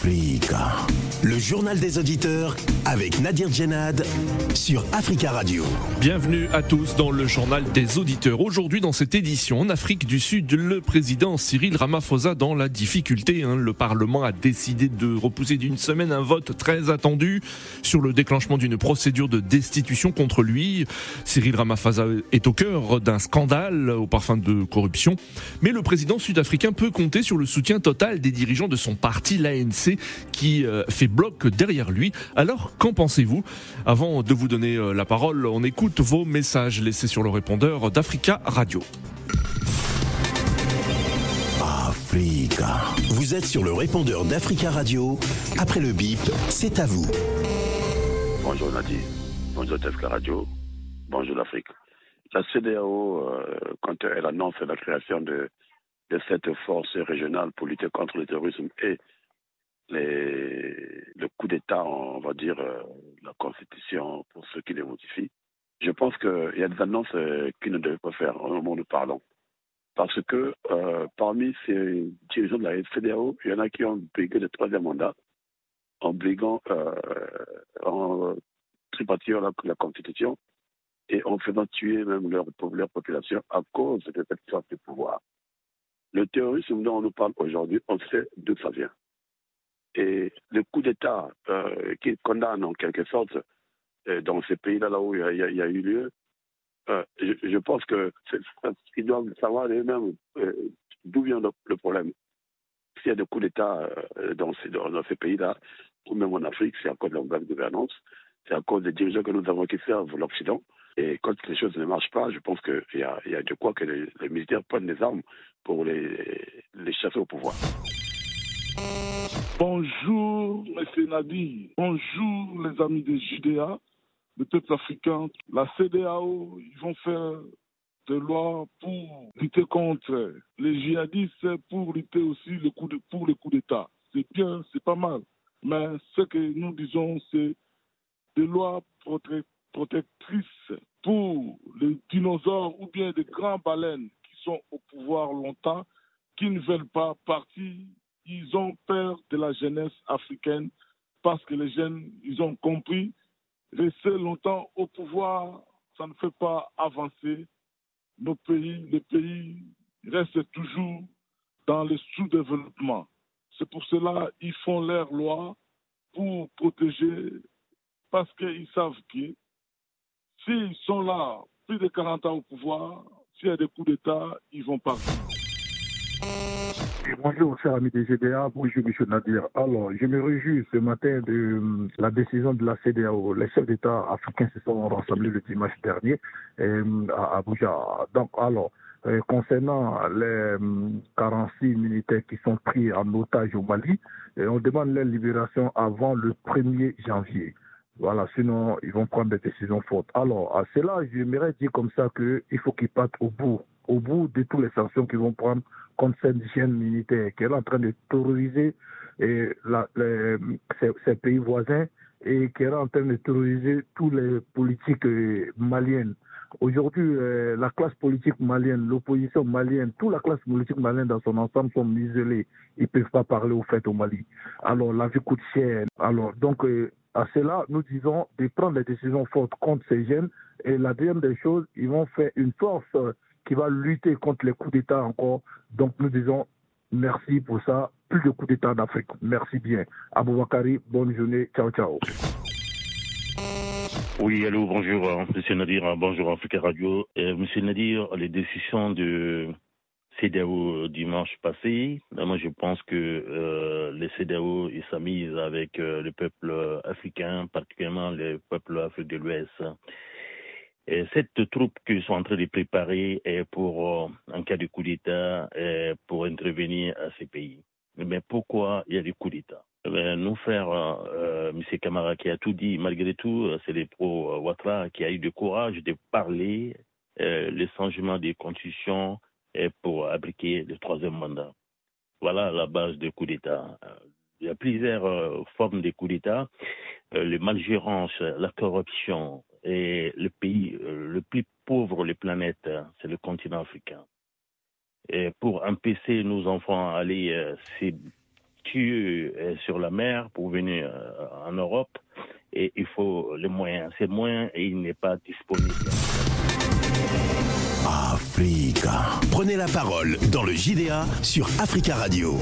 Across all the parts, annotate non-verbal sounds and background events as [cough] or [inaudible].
Friga. Le journal des auditeurs avec Nadir Djenad sur Africa Radio. Bienvenue à tous dans le journal des auditeurs. Aujourd'hui, dans cette édition, en Afrique du Sud, le président Cyril Ramaphosa dans la difficulté. Hein. Le Parlement a décidé de repousser d'une semaine un vote très attendu sur le déclenchement d'une procédure de destitution contre lui. Cyril Ramaphosa est au cœur d'un scandale au parfum de corruption. Mais le président sud-africain peut compter sur le soutien total des dirigeants de son parti, l'ANC, qui euh, fait bloc derrière lui. Alors, qu'en pensez-vous Avant de vous donner euh, la parole, on écoute vos messages laissés sur le répondeur d'Africa Radio. Africa. Vous êtes sur le répondeur d'Africa Radio. Après le bip, c'est à vous. Bonjour Nadir. Bonjour Africa Radio. Bonjour l'Afrique. La CDAO, euh, quand elle annonce la création de, de cette force régionale pour lutter contre le terrorisme et le coup d'État, on va dire, euh, la Constitution pour ceux qui les modifient, je pense qu'il y a des annonces euh, qu'ils ne devaient pas faire au moment où nous parlons. Parce que euh, parmi ces dirigeants de la FDAO, il y en a qui ont brigué le troisième mandat en briguant, euh, en tripatillant la, la, Constitution et en faisant tuer même leur, leur population à cause de cette sorte de pouvoir. Le terrorisme dont on nous parle aujourd'hui, on sait d'où ça vient. Et le coup d'État euh, qui condamne en quelque sorte euh, dans ces pays-là là où il y, a, eu lieu, euh, je, pense que ils doivent savoir eux-mêmes euh, d'où vient le, problème. S'il y a des coups d'État dans ces, pays-là, ou même en Afrique, c'est à cause de la mauvaise gouvernance, c'est à cause des dirigeants que nous avons qui servent l'Occident. Et quand les choses ne marchent pas, je pense qu'il y a, de quoi que les, militaires prennent des armes pour les chasser au pouvoir. Bonjour, M. Nadi. Bonjour, les amis des Judéa, le peuple africain. La CDAO, ils vont faire des lois pour lutter contre les djihadistes, pour lutter aussi le coup de, pour le coup d'État. C'est bien, c'est pas mal. Mais ce que nous disons, c'est des lois protectrices pour les dinosaures ou bien des grands baleines qui sont au pouvoir longtemps, qui ne veulent pas partir ils ont peur de la jeunesse africaine parce que les jeunes, ils ont compris, rester longtemps au pouvoir, ça ne fait pas avancer nos pays. Les pays restent toujours dans le sous-développement. C'est pour cela qu'ils font leurs lois pour protéger, parce qu'ils savent que s'ils sont là plus de 40 ans au pouvoir, s'il y a des coups d'État, ils vont partir. Bonjour, cher ami des GDA. Bonjour, M. Nadir. Alors, je me réjouis ce matin de la décision de la CDAO. Les chefs d'État africains se sont rassemblés le dimanche dernier à Abuja. Donc, alors, euh, concernant les 46 militaires qui sont pris en otage au Mali, on demande leur libération avant le 1er janvier. Voilà, sinon ils vont prendre des décisions fortes. Alors, à cela, j'aimerais dire comme ça qu'il faut qu'ils partent au bout, au bout de toutes les sanctions qu'ils vont prendre contre cette chaîne militaire qui est en train de terroriser et ces, pays voisins et qui est en train de terroriser tous les politiques maliennes. Aujourd'hui, euh, la classe politique malienne, l'opposition malienne, toute la classe politique malienne dans son ensemble sont isolés. Ils ne peuvent pas parler au fait au Mali. Alors, la vie coûte cher. Alors, donc, euh, à cela, nous disons de prendre des décisions fortes contre ces jeunes. Et la deuxième des choses, ils vont faire une force qui va lutter contre les coups d'État encore. Donc nous disons merci pour ça. Plus de coups d'État en Afrique. Merci bien. Aboubakari, bonne journée. Ciao, ciao. Oui, allô, bonjour, Monsieur Nadir, bonjour Africa Radio. Euh, Monsieur Nadir, les décisions de CDAO dimanche passé, moi je pense que euh, les CDAO avec euh, le peuple africain, particulièrement le peuple africain de l'Ouest. Et cette troupe qu'ils sont en train de préparer est pour, en cas de coup d'État, pour intervenir à ces pays. Mais pourquoi il y a des coups d'État? Ben, Nous faire, euh, M. Kamara qui a tout dit, malgré tout, c'est les pro-Ouattara qui a eu le courage de parler euh, le changement des constitutions pour appliquer le troisième mandat. Voilà la base des coups d'État. Il y a plusieurs euh, formes de coups d'État. Euh, les malgérances, la corruption, et le pays euh, le plus pauvre de la planète, c'est le continent africain. Et pour empêcher nos enfants à aller euh, tuer sur la mer pour venir en Europe. Il faut les moyens. Ces moyens, il n'est pas disponible. Africa. Prenez la parole dans le JDA sur Africa Radio.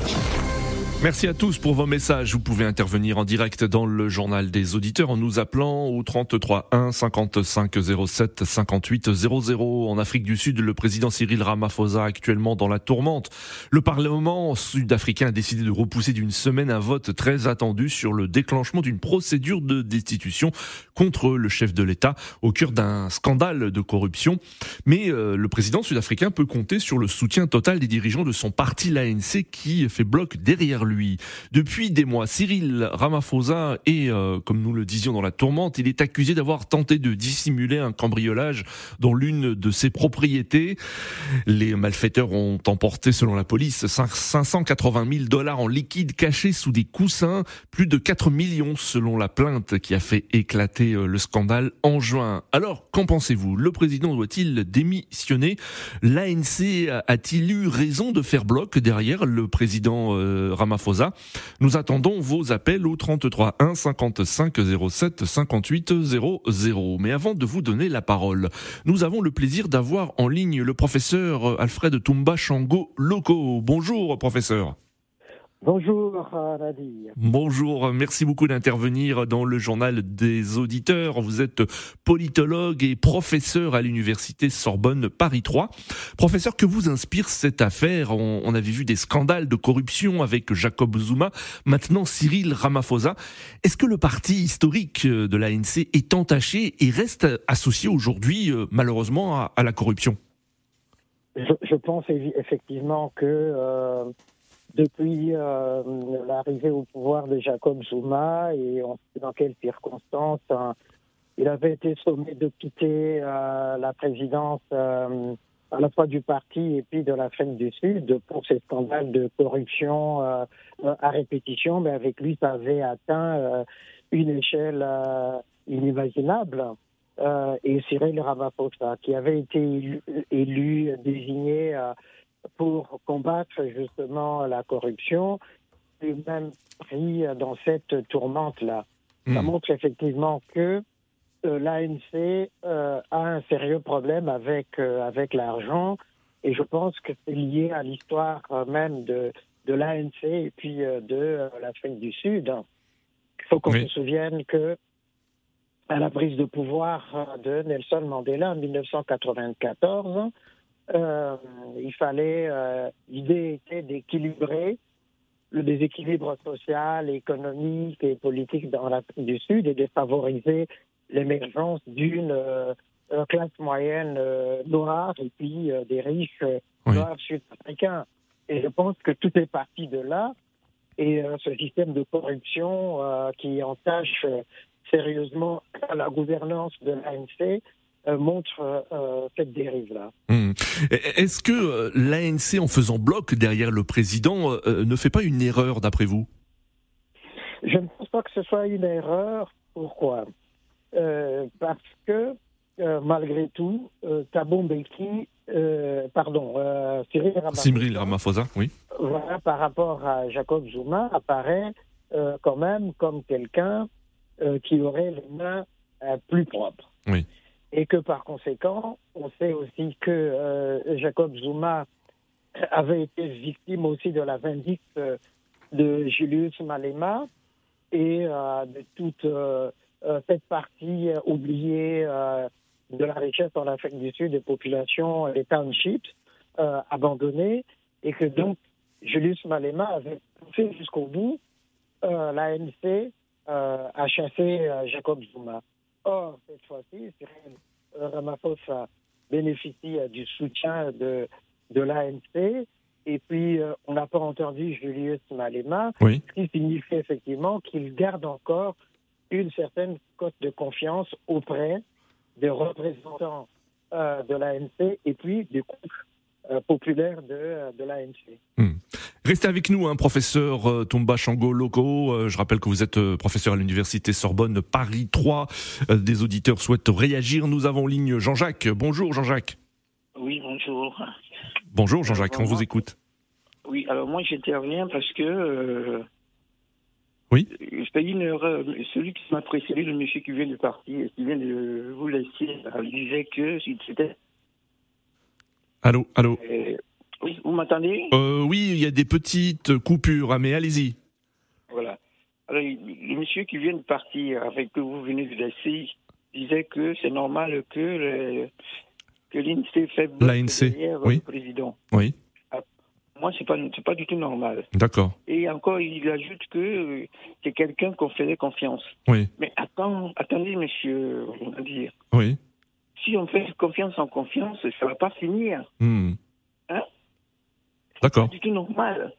Merci à tous pour vos messages. Vous pouvez intervenir en direct dans le journal des auditeurs en nous appelant au 33 1 55 07 58 00. En Afrique du Sud, le président Cyril Ramaphosa actuellement dans la tourmente. Le Parlement sud-africain a décidé de repousser d'une semaine un vote très attendu sur le déclenchement d'une procédure de destitution contre le chef de l'État au cœur d'un scandale de corruption. Mais euh, le président sud-africain peut compter sur le soutien total des dirigeants de son parti, l'ANC, qui fait bloc derrière lui. Depuis des mois, Cyril Ramaphosa est, euh, comme nous le disions dans la tourmente, il est accusé d'avoir tenté de dissimuler un cambriolage dans l'une de ses propriétés. Les malfaiteurs ont emporté, selon la police, 580 000 dollars en liquide cachés sous des coussins, plus de 4 millions selon la plainte qui a fait éclater euh, le scandale en juin. Alors, qu'en pensez-vous? Le président doit-il démissionner? L'ANC a-t-il eu raison de faire bloc derrière le président euh, Ramaphosa? Nous attendons vos appels au 33 1 55 07 58 00. Mais avant de vous donner la parole, nous avons le plaisir d'avoir en ligne le professeur Alfred Toumba Chango Loco. Bonjour professeur. Bonjour Nadir. Bonjour, merci beaucoup d'intervenir dans le journal des auditeurs. Vous êtes politologue et professeur à l'université Sorbonne Paris 3. Professeur, que vous inspire cette affaire? On, avait vu des scandales de corruption avec Jacob Zuma, maintenant Cyril Ramaphosa. Est-ce que le parti historique de l'ANC est entaché et reste associé aujourd'hui euh, malheureusement à, la corruption? Je, pense effectivement que... Euh, depuis euh, l'arrivée au pouvoir de Jacob Zuma et on sait dans quelles circonstances hein, il avait été sommé de quitter euh, la présidence euh, à la fois du parti et puis de l'Afrique du Sud pour ces scandales de corruption à répétition, mais avec lui ça avait atteint une échelle inimaginable. et Cyril Ramaphosa, qui avait été élu désigné pour combattre justement la corruption, et même pris dans cette tourmente-là. Ça hmm. montre effectivement que euh, l'ANC euh, a un sérieux problème avec, euh, avec l'argent et je pense que c'est lié à l'histoire même de, de l'ANC et puis de l'Afrique du Sud. Il faut qu'on se souvienne que à la prise de pouvoir de Nelson Mandela en 1994, euh, il fallait, euh, l'idée était d'équilibrer le déséquilibre social, économique et politique dans l'Afrique du Sud et de favoriser l'émergence d'une euh, classe moyenne noire et puis des riches noirs sud-africains. Et je pense que tout est parti de là. Et ce système de corruption qui entache sérieusement la gouvernance de l'ANC montre euh, cette dérive-là. Hmm. Est-ce que euh, l'ANC, en faisant bloc derrière le président, ne fait pas une erreur d'après vous? Je ne pense pas que ce soit une erreur. Pourquoi? Parce que malgré tout, Thabo Mbeki, pardon, Cyril Ramaphosa, oui. Voilà, par rapport à Jacob Zuma, apparaît quand même comme quelqu'un qui aurait les mains plus propres. Oui et que par conséquent, on sait aussi que euh, Jacob Zuma avait été victime aussi de la vindicte euh, de Julius Malema et euh, de toute cette partie oubliée de la richesse en Afrique du Sud des populations, les townships abandonnés, et que donc Julius Malema avait poussé jusqu'au bout l'ANC à chasser Jacob Zuma. Or, cette fois-ci, Cyril Ramaphosa bénéficie du soutien de, de l'ANC. Et puis, euh, on n'a pas entendu Julius Malema, ce qui signifie effectivement qu'il garde encore une certaine cote de confiance auprès des représentants euh, de l'ANC et puis des groupes euh, populaires de, de l'ANC. Hmm. Restez avec nous, hein, professeur euh, Tomba Chango Loco. Euh, je rappelle que vous êtes euh, professeur à l'université Sorbonne Paris 3. des auditeurs souhaitent réagir. Nous avons en ligne Jean-Jacques. Bonjour Jean-Jacques. Oui, bonjour. Bonjour Jean-Jacques, on vous écoute. Oui, alors moi j'interviens parce que. Oui. Fais une erreur. Celui qui m'a précédé, le monsieur qui vient du parti, et qui vient de vous laisser, disait que c'était. Allô, allô. euh, m'entendez Euh, oui, il y a des petites coupures, hein, mais allez-y. Voilà. Alors, le monsieur qui vient de partir, avec que vous venez de laisser, disait que c'est normal que, le- que l'INSEE fait L'ANC, derrière oui. le président. Oui, Moi, c'est pas, c'est pas du tout normal. d'accord. Et encore, il ajoute que euh, c'est quelqu'un qu'on faisait confiance. Oui, Mais attends, attendez, monsieur, on va dire, oui. si on fait confiance en confiance, ça va pas finir. Hmm. Hein? D'accord. C'est du tout normal.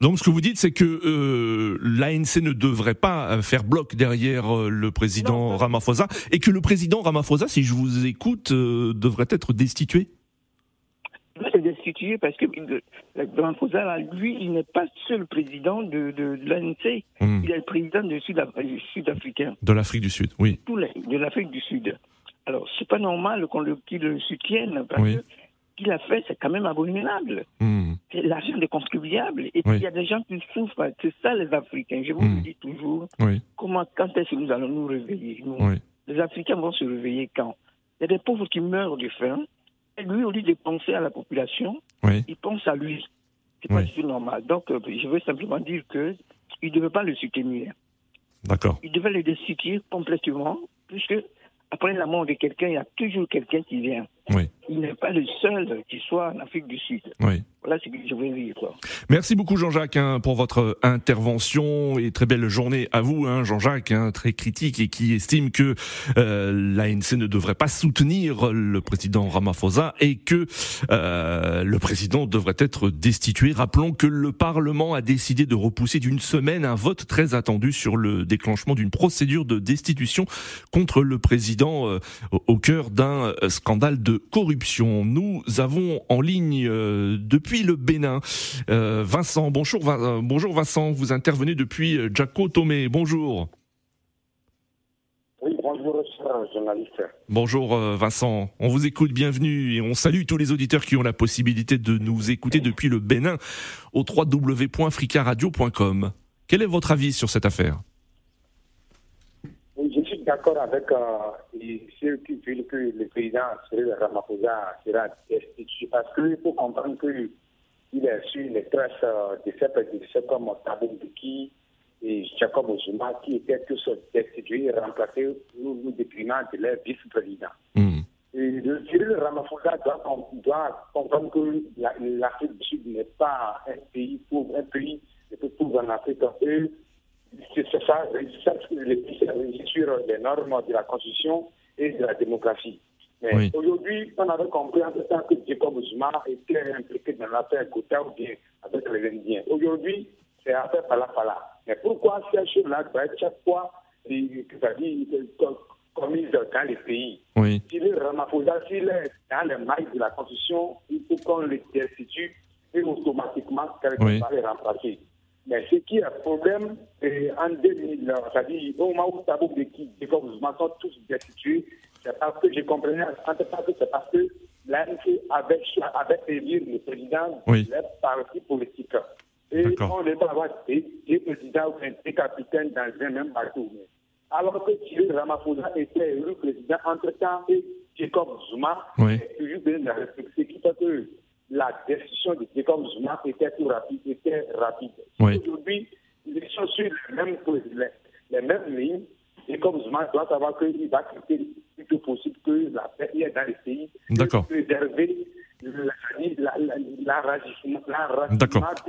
Donc ce que vous dites, c'est que euh, l'ANC ne devrait pas euh, faire bloc derrière euh, le président Non. Ramaphosa et que le président Ramaphosa, si je vous écoute, euh, devrait être destitué. C'est destitué parce que là, lui, il n'est pas seul président de, de, de l'ANC. Hmm. Il est le président euh, Sud-Africain, De l'Afrique du Sud, oui. de l'Afrique du Sud. Alors, c'est pas normal qu'on le, qu'il le soutienne parce Oui. que ce qu'il a fait, c'est quand même abominable. Hmm. C'est l'argent des contribuables. Et puis, Oui. il y a des gens qui souffrent. C'est ça, les Africains. Je vous Mm. le dis toujours. Oui, Comment, quand est-ce que nous allons nous réveiller nous oui. Les Africains vont se réveiller quand? Il y a des pauvres qui meurent de faim. Et lui, au lieu de penser à la population, Oui. il pense à lui. C'est pas du tout normal. Donc, euh, je veux simplement dire que il ne devait pas le soutenir. D'accord. Il devait le destituer complètement, puisque après la mort de quelqu'un, il y a toujours quelqu'un qui vient. Oui. Il n'est pas le seul qui soit en Afrique du Sud. Oui. Merci beaucoup Jean-Jacques hein, pour votre intervention et très belle journée à vous, hein, Jean-Jacques, hein, très critique et qui estime que euh, l'ANC ne devrait pas soutenir le président Ramaphosa et que euh, le président devrait être destitué. Rappelons que le Parlement a décidé de repousser d'une semaine un vote très attendu sur le déclenchement d'une procédure de destitution contre le président euh, au- cœur d'un euh, scandale de corruption. Nous avons en ligne euh, depuis le Bénin euh, Vincent. Bonjour, Vin- euh, bonjour Vincent, vous intervenez depuis euh, Jaco Tomé. Bonjour. Oui, bonjour, journaliste. Bonjour Vincent, on vous écoute, bienvenue et on salue tous les auditeurs qui ont la possibilité de nous écouter depuis le Bénin au www.fricaradio.com. Quel est votre avis sur cette affaire? D'accord avec euh, ceux qui veulent que le président Cyril Ramaphosa sera destitué parce qu'il faut comprendre qu'il est sur les traces euh, de ces prédictions comme Thabo Mbeki et Jacob Zuma qui étaient tous destitués et remplacés nous, nous déprimant de leur vice-président. Hmm, Et le Cyril Ramaphosa doit, doit comprendre que la- l'Afrique du Sud n'est pas un pays pauvre, un pays le plus pauvre en Afrique. Et c'est ça, ça le pays s'est régi sur les normes de la Constitution et de la démocratie. Mais Oui. aujourd'hui, on avait compris en ce temps que Jacob Zuma était impliqué dans l'affaire Gota ou bien avec les Indiens. Aujourd'hui, c'est affaire Pala Pala. Mais pourquoi ces choses-là doivent être chaque fois, commises dans les pays Oui, Cyril Ramaphosa, s'il est dans les mailles de la Constitution, il faut qu'on le destitue et automatiquement quelqu'un Oui. va le remplacer. Mais ce qui est un problème, c'est en 2000, c'est-à-dire au moment où Mbeki et Jacob Zuma sont tous destitués, c'est parce que fait que c'est parce que l'ANC avait, avait élu le président Oui. de parti politique. Et on ne peut avoir des, des présidents ou des capitaines dans un même bateau. Alors que Cyril Ramaphosa était élu président entre-temps et Jacob Zuma Oui. est toujours bien la République. Ce qui fait que la décision de Jacob Zuma était tout rapide, était rapide. Oui. Aujourd'hui, ils sont sur les mêmes, les, les mêmes lignes. Jacob Zuma doit savoir qu'il va quitter le plus possible que la paix est dans les pays. D'accord. Préserver la, la, de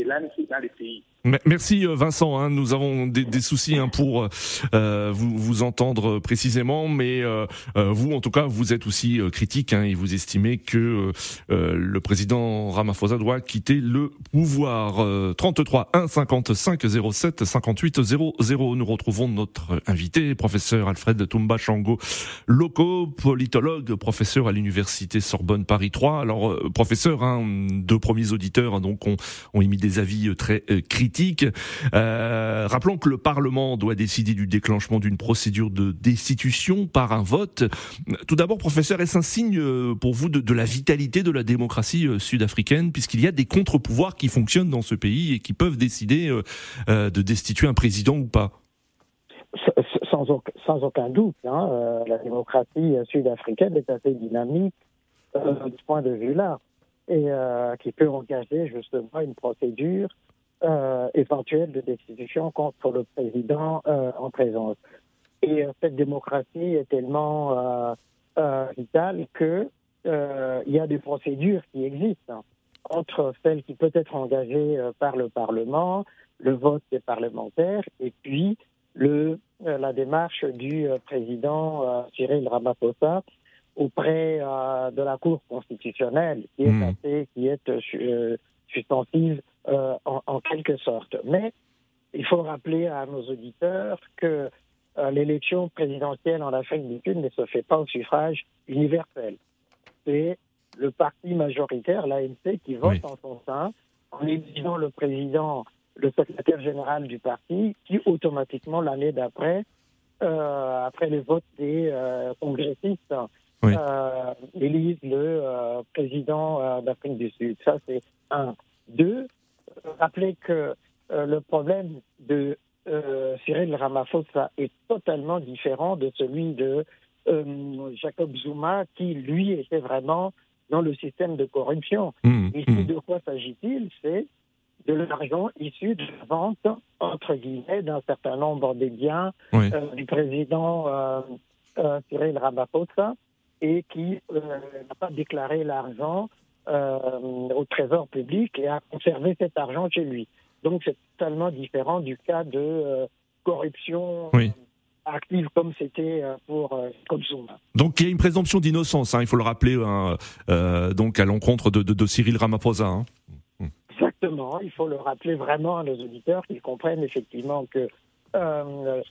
l'ANC dans les pays. Me- Merci euh, Vincent, hein, nous avons des, des soucis hein, pour euh, vous, vous entendre précisément, mais euh, euh, vous en tout cas vous êtes aussi euh, critique hein, et vous estimez que euh, le président Ramaphosa doit quitter le pouvoir. Euh, 33 1 55 07 58 00. Nous retrouvons notre invité, professeur Alfred Toumba Chango Loco, politologue, professeur à l'université Sorbonne Paris 3. Alors euh, professeur, hein, deux premiers auditeurs hein, donc ont, ont émis des avis euh, très euh, critiques Euh, rappelons que le Parlement doit décider du déclenchement d'une procédure de destitution par un vote. Tout d'abord, professeur, est-ce un signe euh, pour vous de, la vitalité de la démocratie euh, sud-africaine, puisqu'il y a des contre-pouvoirs qui fonctionnent dans ce pays et qui peuvent décider de destituer un président ou pas? Sans, aucun doute, hein, la démocratie sud-africaine est assez dynamique de ce point de vue-là et qui peut engager justement une procédure euh, éventuelle de destitution contre le président euh, en présence. Et euh, cette démocratie est tellement vitale que il y a des procédures qui existent entre celles qui peuvent être engagées par le Parlement, le vote des parlementaires, et puis le, la démarche du président Cyril Ramaphosa auprès de la Cour constitutionnelle, qui est, mmh. qui est suspensive euh, en, quelque sorte. Mais il faut rappeler à nos auditeurs que euh, l'élection présidentielle en Afrique du Sud ne se fait pas au suffrage universel. C'est le parti majoritaire, l'ANC, qui vote en son sein en élisant le président, le secrétaire général du parti, qui automatiquement, l'année d'après, euh, après le vote des congressistes, élisent le président d'Afrique du Sud. Ça, c'est un. Deux, rappeler que euh, le problème de euh, Cyril Ramaphosa est totalement différent de celui de euh, Jacob Zuma, qui lui était vraiment dans le système de corruption. Mmh, Ici, mmh. de quoi s'agit-il? C'est de l'argent issu de la vente, entre guillemets, d'un certain nombre des biens du président Cyril Ramaphosa et qui n'a pas déclaré l'argent euh, au trésor public et à conserver cet argent chez lui. Donc c'est totalement différent du cas de euh, corruption. Euh, active comme c'était pour comme Zuma. Donc il y a une présomption d'innocence, hein, il faut le rappeler, hein, donc à l'encontre de, de, Cyril Ramaphosa. Hein. Exactement, il faut le rappeler vraiment à nos auditeurs qu'ils comprennent effectivement que euh,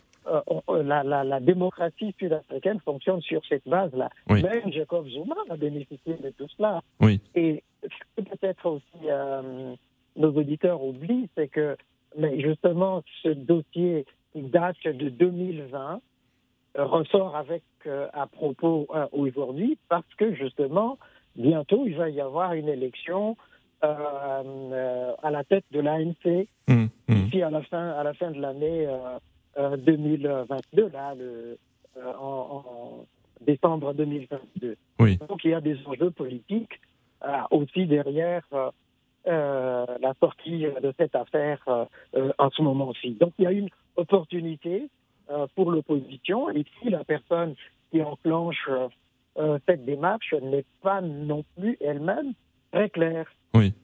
la, la, la, démocratie sud-africaine fonctionne sur cette base-là. Même Jacob Zuma a bénéficié de tout cela. Oui. Et ce que peut-être aussi euh, nos auditeurs oublient, c'est que mais justement ce dossier qui date de 2020 ressort avec euh, à propos aujourd'hui parce que justement bientôt il va y avoir une élection à la tête de l'ANC mmh, mmh. ici à la fin à la fin de l'année 2022, euh, là, le, euh, en, décembre 2022. Oui. Donc il y a des enjeux politiques euh, aussi derrière la sortie de cette affaire en ce moment-ci. Donc il y a une opportunité pour l'opposition et si la personne qui enclenche cette démarche n'est pas non plus elle-même très claire. Oui.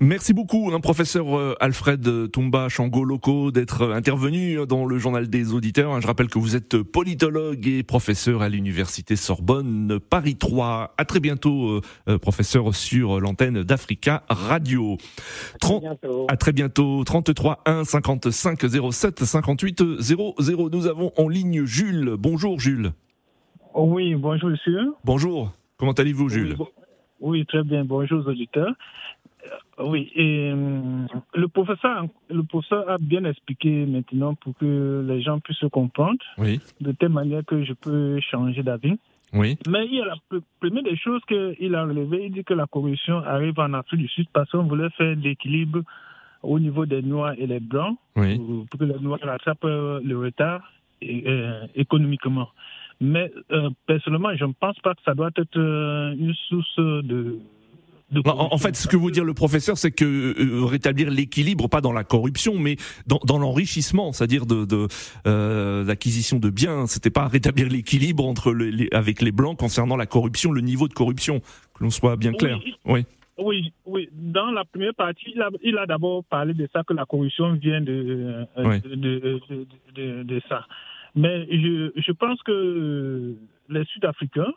Merci beaucoup, hein, professeur euh, Alfred Toumba Chango Loco, d'être euh, intervenu dans le journal des auditeurs. Je rappelle que vous êtes politologue et professeur à l'université Sorbonne Paris 3. À très bientôt, euh, professeur, sur l'antenne d'Africa Radio. À très bientôt. À très bientôt. 33 1 55 07 58 00. Nous avons en ligne Jules. Bonjour Jules. Oui, bonjour monsieur. Bonjour. Comment allez-vous Jules? oui, très bien. Bonjour auditeurs. Euh, oui, et euh, le professeur, le professeur a bien expliqué maintenant pour que les gens puissent se comprendre, oui. de telle manière que je peux changer d'avis. Oui. Mais il y a la première des choses qu'il a relevées, il dit que la corruption arrive en Afrique du Sud parce qu'on voulait faire l'équilibre au niveau des Noirs et les Blancs, oui. pour, que les Noirs rattrapent le retard euh, économiquement. Mais personnellement, je ne pense pas que ça doit être une source de en, fait, ce que veut dire le professeur, c'est que euh, rétablir l'équilibre, pas dans la corruption, mais dans, dans l'enrichissement, c'est-à-dire de, de euh, l'acquisition de biens. C'était pas rétablir l'équilibre entre les, avec les blancs concernant la corruption, le niveau de corruption, que l'on soit bien clair. Oui. oui. Oui, Dans la première partie, il a, d'abord parlé de ça, que la corruption vient de, euh, de, de, de, ça. Mais je, je pense que les Sud-Africains,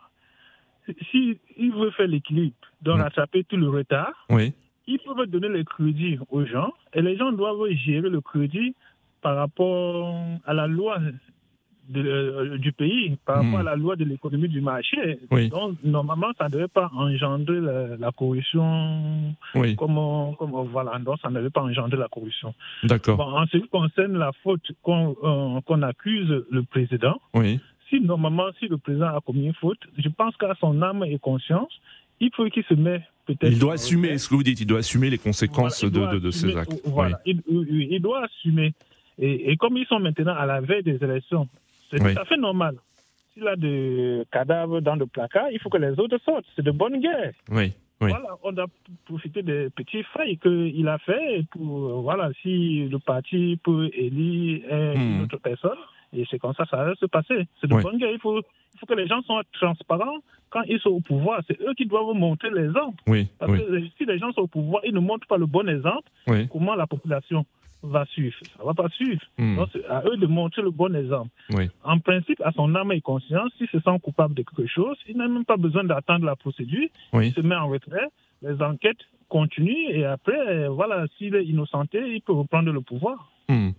s'il veut faire l'équilibre, donc rattraper tout le retard, oui. il peut donner le crédit aux gens et les gens doivent gérer le crédit par rapport à la loi de, du pays par rapport à la loi de l'économie du marché. Donc, normalement, ça ne devait pas engendrer la, corruption. Oui. Comme, comme, voilà, donc ça ne devait pas engendrer la corruption. D'accord. en ce qui concerne la faute qu'on accuse le président, oui. Si normalement, si le président a commis une faute, je pense qu'à son âme et conscience, il faut qu'il se mette peut-être. Il doit assumer, ce que vous dites, il doit assumer les conséquences de, de, ses actes. Voilà, il, il, doit assumer. Et, et, comme ils sont maintenant à la veille des élections, c'est tout à fait normal. S'il a des cadavres dans le placard, il faut que les autres sortent. C'est de bonne guerre. Oui. Voilà, on doit profiter des petits failles qu'il a fait pour, voilà, si le parti peut élire une hmm. autre personne, et c'est comme ça ça va se passer. C'est de bonne guerre. Il faut, il faut que les gens soient transparents quand ils sont au pouvoir. C'est eux qui doivent montrer l'exemple. Oui, Parce que si les gens sont au pouvoir, ils ne montrent pas le bon exemple, comment la population va suivre? Ça ne va pas suivre. Hmm. Donc, c'est à eux de montrer le bon exemple. En principe, à son âme et conscience, s'il se sent coupable de quelque chose, il n'a même pas besoin d'attendre la procédure. Il se met en retrait, les enquêtes continuent et après, voilà, s'il est innocenté, il peut reprendre le pouvoir. Hmm.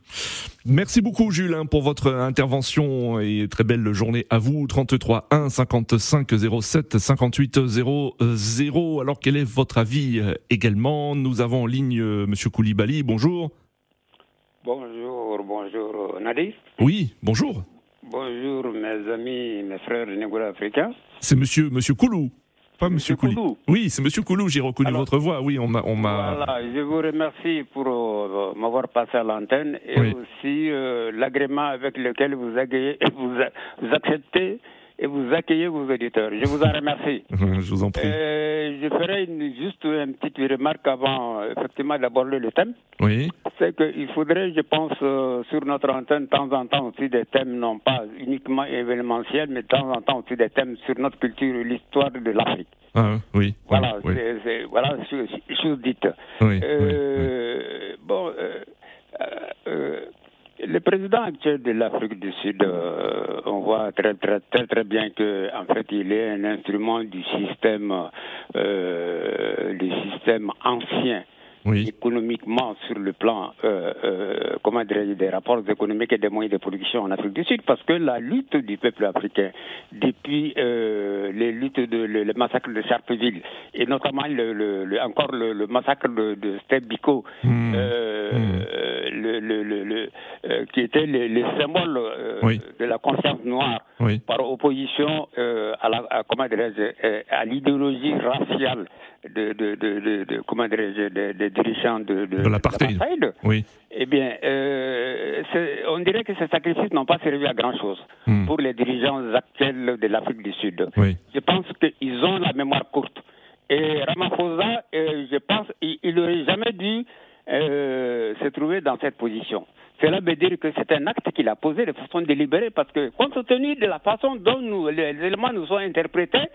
Merci beaucoup Jules hein, pour votre intervention et très belle journée à vous. 33 1 55 07 58 00. Alors quel est votre avis euh, également? Nous avons en ligne euh, Monsieur Koulibaly. Bonjour. Bonjour, bonjour Nadi. Oui, bonjour. Bonjour mes amis, mes frères négro-africains. C'est Monsieur Monsieur Koulou. Pas Monsieur, Koulou. Oui, c'est Monsieur Koulou, j'ai reconnu votre voix. Oui, on m'a. On voilà, je vous remercie pour euh, m'avoir passé à l'antenne et aussi euh, l'agrément avec lequel vous, [laughs] vous acceptez et vous accueillez vos auditeurs. Je vous en remercie. [laughs] je vous en prie. Euh, je ferai juste une petite remarque avant effectivement d'aborder le thème. Oui. C'est qu'il faudrait, je pense, euh, sur notre antenne, de temps en temps aussi des thèmes, non pas uniquement événementiels, mais de temps en temps aussi des thèmes sur notre culture et l'histoire de l'Afrique. Ah, oui. Voilà, oui. c'est, voilà, chose dite. Oui, euh, Bon, le président actuel de l'Afrique du Sud, euh, on voit très, très très très bien que en fait il est un instrument du système, euh, du système ancien économiquement sur le plan, euh, euh, comment des rapports économiques et des moyens de production en Afrique du Sud, parce que la lutte du peuple africain, depuis euh, les luttes de le, massacre de Sharpeville et notamment le, le, encore le, massacre de, de Biko, mmh. mmh. le, le, qui était les, symboles de la conscience noire par opposition à la, à, comment à l'idéologie raciale de, de, de, de, comment des dirigeants de, de, l'apartheid. Oui. Eh bien, euh, on dirait que ces sacrifices n'ont pas servi à grand-chose hmm. pour les dirigeants actuels de l'Afrique du Sud. Oui. Je pense qu'ils ont la mémoire courte. Et Ramaphosa, euh, je pense, il n'aurait jamais dû euh, se trouver dans cette position. Cela veut dire que c'est un acte qu'il a posé de façon délibérée parce que, compte tenu de la façon dont nous, les éléments nous sont interprétés,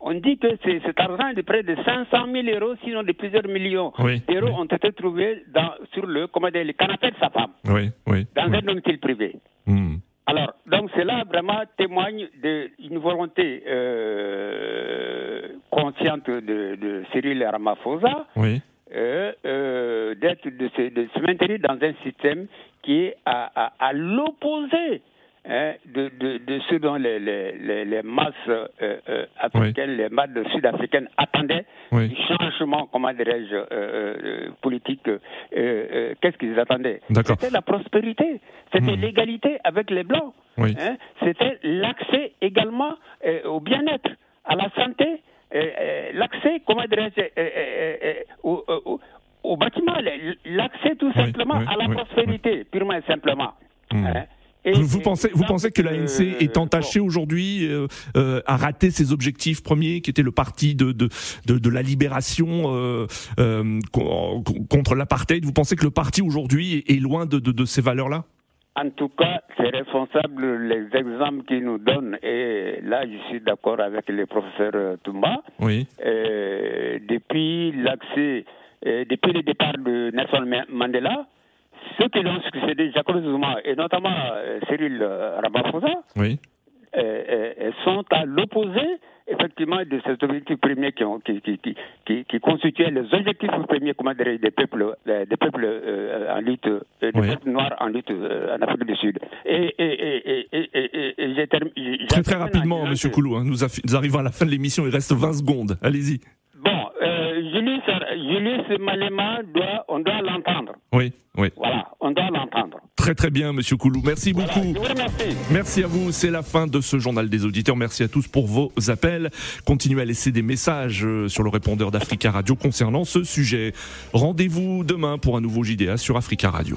on dit que cet argent de près de 500 000 euros, sinon de plusieurs millions d'euros, ont été trouvés dans, sur le, comment dire, le canapé de sa femme, oui, oui, dans un domicile privé. Hmm. Alors, donc cela vraiment témoigne d'une volonté euh, consciente de, de, Cyril Ramaphosa oui. euh, euh, d'être de, de, se maintenir dans un système qui est à, à, à l'opposé Hein, de, de, de, ce dont les, les, les masses euh, euh, africaines, les masses sud-africaines attendaient, oui. du changement, comment dirais-je, euh, euh politique. Qu'est-ce qu'ils attendaient? C'était la prospérité, c'était hmm. l'égalité avec les Blancs, hein, c'était l'accès également au bien-être, à la santé, l'accès, comment dirais-je, au, au, au, bâtiment, l'accès tout simplement à la prospérité, purement et simplement. Hmm. Hein vous, pensez, vous pensez que l'ANC est entachée aujourd'hui euh, euh, à rater ses objectifs premiers, qui était le parti de, de, de, la libération euh, euh contre l'apartheid? Vous pensez que le parti aujourd'hui est, loin de, de, de ces valeurs-là? En tout cas, c'est responsable les exemples qu'il nous donne. Et là, je suis d'accord avec le professeur Toumba. Oui. depuis l'accès, depuis le départ de Nelson Mandela, ceux qui l'ont succédé, Jacob Zuma et notamment euh, Cyril euh, Ramaphosa, oui. Euh, sont à l'opposé effectivement de ces objectifs premiers qui, ont, qui, qui, qui, qui constituaient les objectifs premiers comment dire, des peuples, des peuples en lutte, des peuples noirs en lutte en Afrique du Sud. Et, et, et, Très très rapidement, Monsieur Koulou, hein, nous, nous, arrivons à la fin de l'émission, il reste 20 secondes. Allez-y. Bon, Julius, Malema, doit, on doit l'entendre. Oui, oui. Voilà, on doit l'entendre. Très très bien, Monsieur Koulou. Merci beaucoup. Merci à vous. C'est la fin de ce journal des auditeurs. Merci à tous pour vos appels. Continuez à laisser des messages euh, sur le répondeur d'Africa Radio concernant ce sujet. Rendez-vous demain pour un nouveau JDA sur Africa Radio.